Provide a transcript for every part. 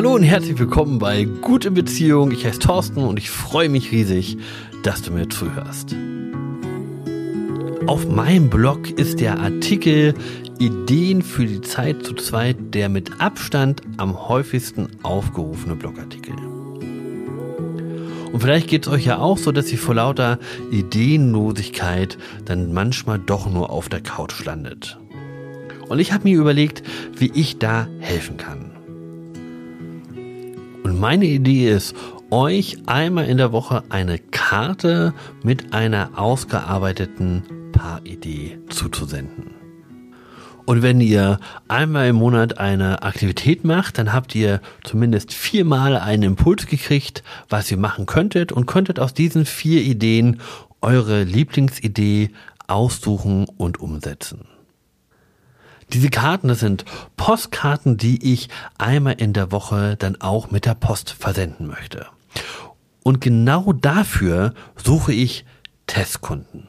Hallo und herzlich willkommen bei Gute Beziehung. Ich heiße Thorsten und ich freue mich riesig, dass du mir zuhörst. Auf meinem Blog ist der Artikel Ideen für die Zeit zu zweit der mit Abstand am häufigsten aufgerufene Blogartikel. Und vielleicht geht es euch ja auch so, dass ihr vor lauter Ideenlosigkeit dann manchmal doch nur auf der Couch landet. Und ich habe mir überlegt, wie ich da helfen kann. Meine Idee ist, euch einmal in der Woche eine Karte mit einer ausgearbeiteten Paaridee zuzusenden. Und wenn ihr einmal im Monat eine Aktivität macht, dann habt ihr zumindest viermal einen Impuls gekriegt, was ihr machen könntet und könntet aus diesen vier Ideen eure Lieblingsidee aussuchen und umsetzen. Diese Karten, das sind Postkarten, die ich einmal in der Woche dann auch mit der Post versenden möchte. Und genau dafür suche ich Testkunden.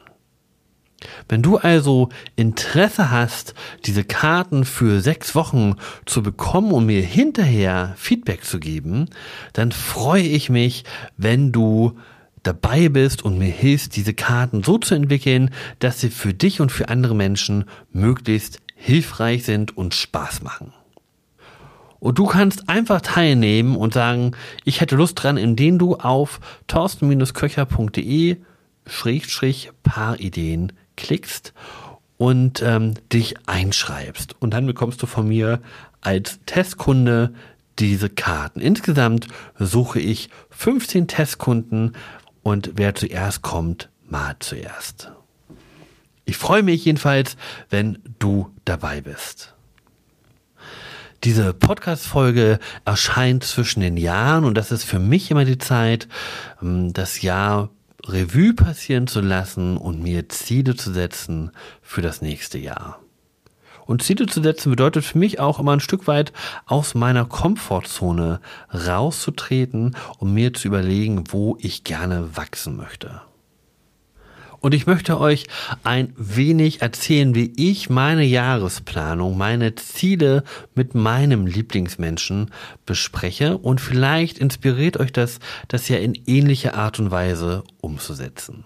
Wenn du also Interesse hast, diese Karten für sechs Wochen zu bekommen und mir hinterher Feedback zu geben, dann freue ich mich, wenn du dabei bist und mir hilfst, diese Karten so zu entwickeln, dass sie für dich und für andere Menschen möglichst hilfreich sind und Spaß machen. Und du kannst einfach teilnehmen und sagen, ich hätte Lust dran, indem du auf torsten-köcher.de Schrägstrich Paarideen klickst und ähm, dich einschreibst. Und dann bekommst du von mir als Testkunde diese Karten. Insgesamt suche ich 15 Testkunden und wer zuerst kommt, mal zuerst. Ich freue mich jedenfalls, wenn du dabei bist. Diese Podcast-Folge erscheint zwischen den Jahren und das ist für mich immer die Zeit, ähm, das Jahr Revue passieren zu lassen und mir Ziele zu setzen für das nächste Jahr. Und Ziele zu setzen bedeutet für mich auch immer ein Stück weit aus meiner Komfortzone rauszutreten, um mir zu überlegen, wo ich gerne wachsen möchte. Und ich möchte euch ein wenig erzählen, wie ich meine Jahresplanung, meine Ziele mit meinem Lieblingsmenschen bespreche. Und vielleicht inspiriert euch das, das ja in ähnlicher Art und Weise umzusetzen.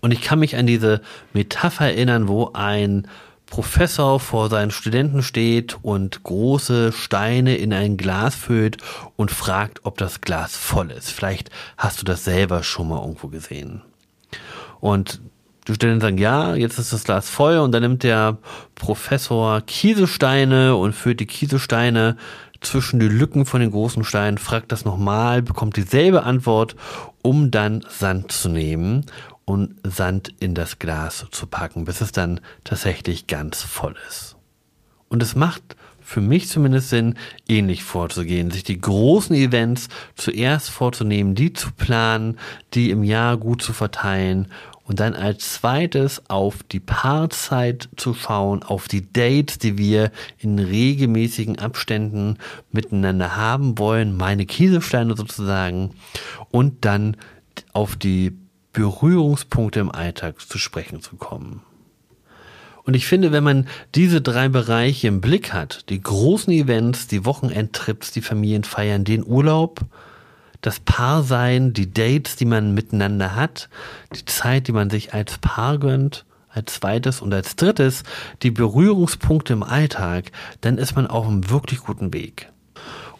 Und ich kann mich an diese Metapher erinnern, wo ein Professor vor seinen Studenten steht und große Steine in ein Glas füllt und fragt, ob das Glas voll ist. Vielleicht hast du das selber schon mal irgendwo gesehen. Und die Studenten sagen, ja, jetzt ist das Glas voll und dann nimmt der Professor Kieselsteine und füllt die Kieselsteine zwischen die Lücken von den großen Steinen, fragt das nochmal, bekommt dieselbe Antwort, um dann Sand zu nehmen und Sand in das Glas zu packen, bis es dann tatsächlich ganz voll ist. Und es macht für mich zumindest Sinn, ähnlich vorzugehen, sich die großen Events zuerst vorzunehmen, die zu planen, die im Jahr gut zu verteilen und dann als zweites auf die Paarzeit zu schauen, auf die Dates, die wir in regelmäßigen Abständen miteinander haben wollen, meine Kieselsteine sozusagen, und dann auf die Berührungspunkte im Alltag zu sprechen zu kommen. Und ich finde, wenn man diese drei Bereiche im Blick hat, die großen Events, die Wochenendtrips, die Familienfeiern, den Urlaub, das Paarsein, die Dates, die man miteinander hat, die Zeit, die man sich als Paar gönnt, als zweites und als drittes die Berührungspunkte im Alltag, dann ist man auf einem wirklich guten Weg.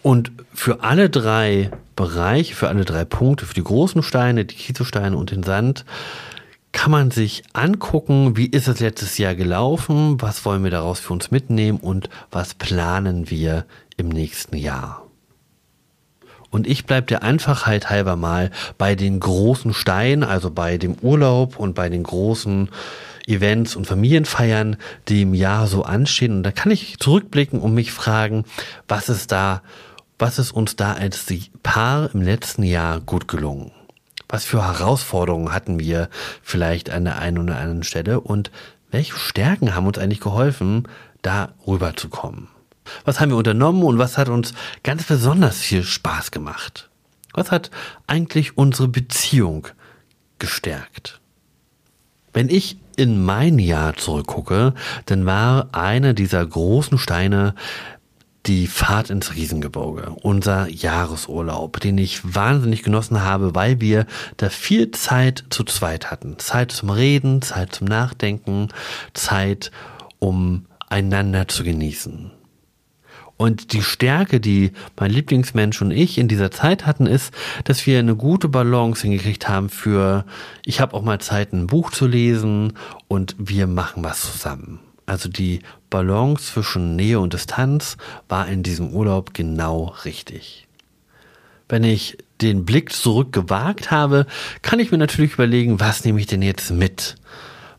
Und für alle drei Bereiche, für alle drei Punkte, für die großen Steine, die Kieselsteine und den Sand, kann man sich angucken, wie ist es letztes Jahr gelaufen, was wollen wir daraus für uns mitnehmen und was planen wir im nächsten Jahr. Und ich bleibe der Einfachheit halber mal bei den großen Steinen, also bei dem Urlaub und bei den großen Events und Familienfeiern, die im Jahr so anstehen. Und da kann ich zurückblicken und mich fragen, was ist da, was ist uns da als Paar im letzten Jahr gut gelungen? Was für Herausforderungen hatten wir vielleicht an der einen oder anderen Stelle und welche Stärken haben uns eigentlich geholfen, da rüberzukommen? Was haben wir unternommen und was hat uns ganz besonders viel Spaß gemacht? Was hat eigentlich unsere Beziehung gestärkt? Wenn ich in mein Jahr zurückgucke, dann war einer dieser großen Steine die Fahrt ins Riesengebirge, unser Jahresurlaub, den ich wahnsinnig genossen habe, weil wir da viel Zeit zu zweit hatten. Zeit zum Reden, Zeit zum Nachdenken, Zeit, um einander zu genießen. Und die Stärke, die mein Lieblingsmensch und ich in dieser Zeit hatten, ist, dass wir eine gute Balance hingekriegt haben für, ich habe auch mal Zeit, ein Buch zu lesen und wir machen was zusammen. Also die Balance zwischen Nähe und Distanz war in diesem Urlaub genau richtig. Wenn ich den Blick zurück gewagt habe, kann ich mir natürlich überlegen, was nehme ich denn jetzt mit?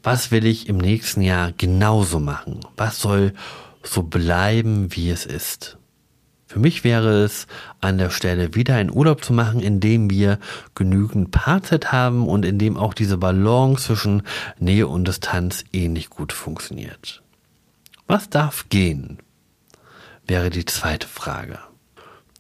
Was will ich im nächsten Jahr genauso machen? Was soll so bleiben, wie es ist. Für mich wäre es an der Stelle wieder einen Urlaub zu machen, in dem wir genügend Paarzeit haben und in dem auch diese Balance zwischen Nähe und Distanz ähnlich gut funktioniert. Was darf gehen? Wäre die zweite Frage.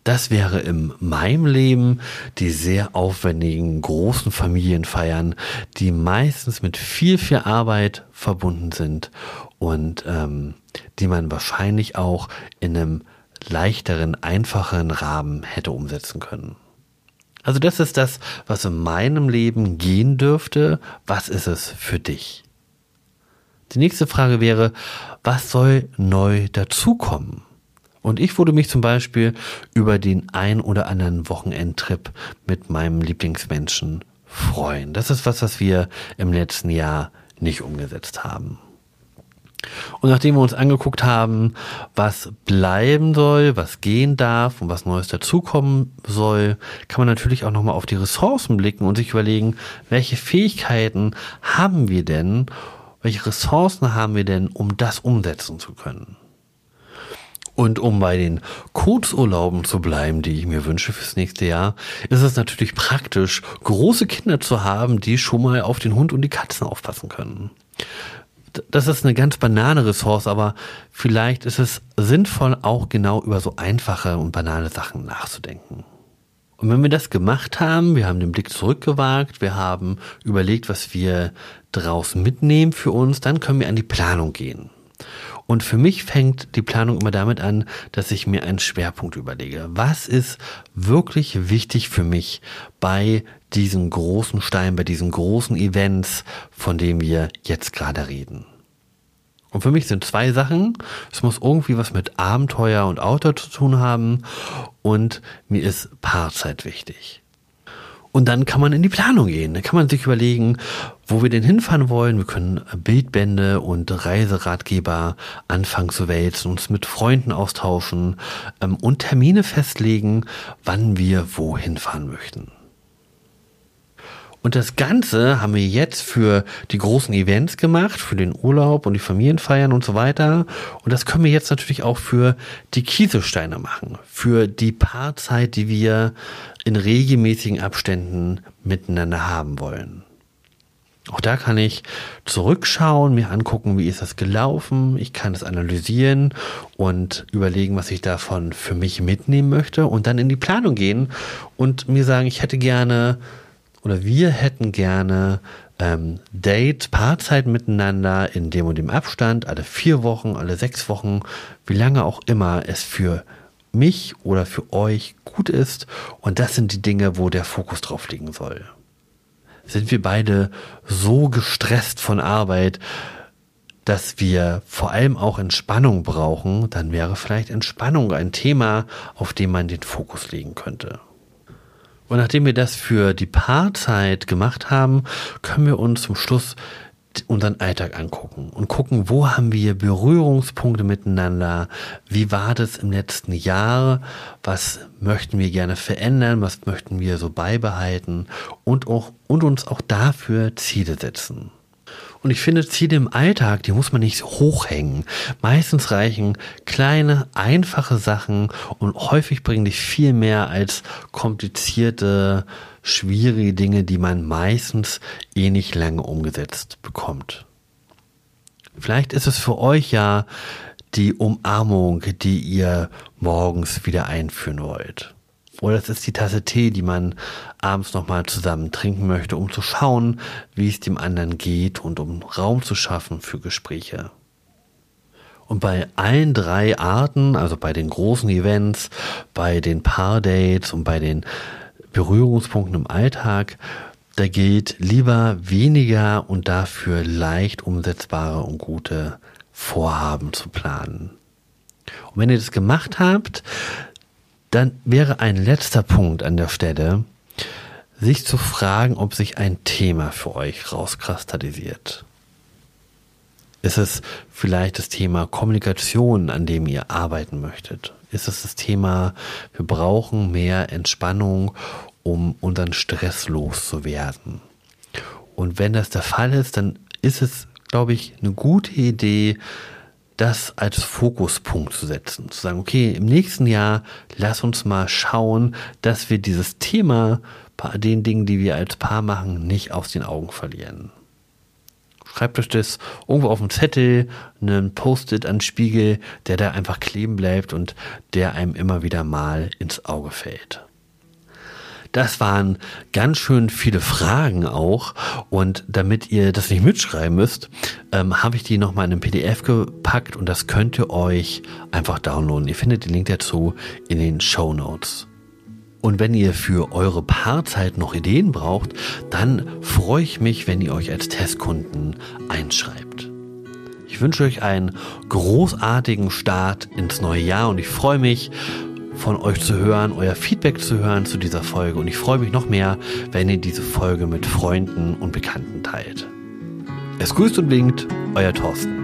Das wäre in meinem Leben die sehr aufwendigen großen Familienfeiern, die meistens mit viel, viel Arbeit verbunden sind und ähm, die man wahrscheinlich auch in einem leichteren, einfacheren Rahmen hätte umsetzen können. Also das ist das, was in meinem Leben gehen dürfte. Was ist es für dich? Die nächste Frage wäre, was soll neu dazukommen? Und ich würde mich zum Beispiel über den ein oder anderen Wochenendtrip mit meinem Lieblingsmenschen freuen. Das ist was, was wir im letzten Jahr nicht umgesetzt haben. Und nachdem wir uns angeguckt haben, was bleiben soll, was gehen darf und was Neues dazukommen soll, kann man natürlich auch nochmal auf die Ressourcen blicken und sich überlegen, welche Fähigkeiten haben wir denn, welche Ressourcen haben wir denn, um das umsetzen zu können. Und um bei den Kurzurlauben zu bleiben, die ich mir wünsche fürs nächste Jahr, ist es natürlich praktisch, große Kinder zu haben, die schon mal auf den Hund und die Katzen aufpassen können das ist eine ganz banale Ressource, aber vielleicht ist es sinnvoll, auch genau über so einfache und banale Sachen nachzudenken. Und wenn wir das gemacht haben, wir haben den Blick zurückgewagt, wir haben überlegt, was wir draußen mitnehmen für uns, dann können wir an die Planung gehen. Und für mich fängt die Planung immer damit an, dass ich mir einen Schwerpunkt überlege. Was ist wirklich wichtig für mich bei diesen großen Steinen, bei diesen großen Events, von denen wir jetzt gerade reden? Und für mich sind zwei Sachen. Es muss irgendwie was mit Abenteuer und Outdoor zu tun haben und mir ist Paarzeit wichtig. Und dann kann man in die Planung gehen. Dann kann man sich überlegen, wo wir denn hinfahren wollen. Wir können Bildbände und Reiseratgeber anfangen zu wälzen, uns mit Freunden austauschen ähm, und Termine festlegen, wann wir wohin fahren möchten. Und das Ganze haben wir jetzt für die großen Events gemacht, für den Urlaub und die Familienfeiern und so weiter. Und das können wir jetzt natürlich auch für die Kieselsteine machen, für die Paarzeit, die wir in regelmäßigen Abständen miteinander haben wollen. Auch da kann ich zurückschauen, mir angucken, wie ist das gelaufen. Ich kann es analysieren und überlegen, was ich davon für mich mitnehmen möchte und dann in die Planung gehen und mir sagen, ich hätte gerne oder wir hätten gerne ähm, Date, Paarzeit miteinander in dem und dem Abstand, alle vier Wochen, alle sechs Wochen, wie lange auch immer es für mich oder für euch gut ist. Und das sind die Dinge, wo der Fokus drauf liegen soll. Sind wir beide so gestresst von Arbeit, dass wir vor allem auch Entspannung brauchen, dann wäre vielleicht Entspannung ein Thema, auf dem man den Fokus legen könnte. Und nachdem wir das für die Paarzeit gemacht haben, können wir uns zum Schluss unseren Alltag angucken und gucken, wo haben wir Berührungspunkte miteinander, wie war das im letzten Jahr, was möchten wir gerne verändern, was möchten wir so beibehalten? Und auch und uns auch dafür Ziele setzen. Und ich finde, Ziele im Alltag, die muss man nicht hochhängen. Meistens reichen kleine, einfache Sachen und häufig bringen dich viel mehr als komplizierte, schwierige Dinge, die man meistens eh nicht lange umgesetzt bekommt. Vielleicht ist es für euch ja die Umarmung, die ihr morgens wieder einführen wollt. Oder es ist die Tasse Tee, die man abends nochmal zusammen trinken möchte, um zu schauen, wie es dem anderen geht und um Raum zu schaffen für Gespräche. Und bei allen drei Arten, also bei den großen Events, bei den Paardates und bei den Berührungspunkten im Alltag, da gilt lieber weniger und dafür leicht umsetzbare und gute Vorhaben zu planen. Und wenn ihr das gemacht habt, dann wäre ein letzter Punkt an der Stelle, sich zu fragen, ob sich ein Thema für euch rauskristallisiert. Ist es vielleicht das Thema Kommunikation, an dem ihr arbeiten möchtet? Ist es das Thema, wir brauchen mehr Entspannung, um unseren Stress loszuwerden? Und wenn das der Fall ist, dann ist es, glaube ich, eine gute Idee, das als Fokuspunkt zu setzen. Zu sagen, okay, im nächsten Jahr lass uns mal schauen, dass wir dieses Thema bei den Dingen, die wir als Paar machen, nicht aus den Augen verlieren. Schreibt euch das irgendwo auf dem Zettel, einen Post-it an Spiegel, der da einfach kleben bleibt und der einem immer wieder mal ins Auge fällt. Das waren ganz schön viele Fragen auch. Und damit ihr das nicht mitschreiben müsst, ähm, habe ich die nochmal in einem PDF gepackt und das könnt ihr euch einfach downloaden. Ihr findet den Link dazu in den Show Notes. Und wenn ihr für eure Paarzeit noch Ideen braucht, dann freue ich mich, wenn ihr euch als Testkunden einschreibt. Ich wünsche euch einen großartigen Start ins neue Jahr und ich freue mich, von euch zu hören, euer Feedback zu hören zu dieser Folge. Und ich freue mich noch mehr, wenn ihr diese Folge mit Freunden und Bekannten teilt. Es grüßt und winkt, euer Thorsten.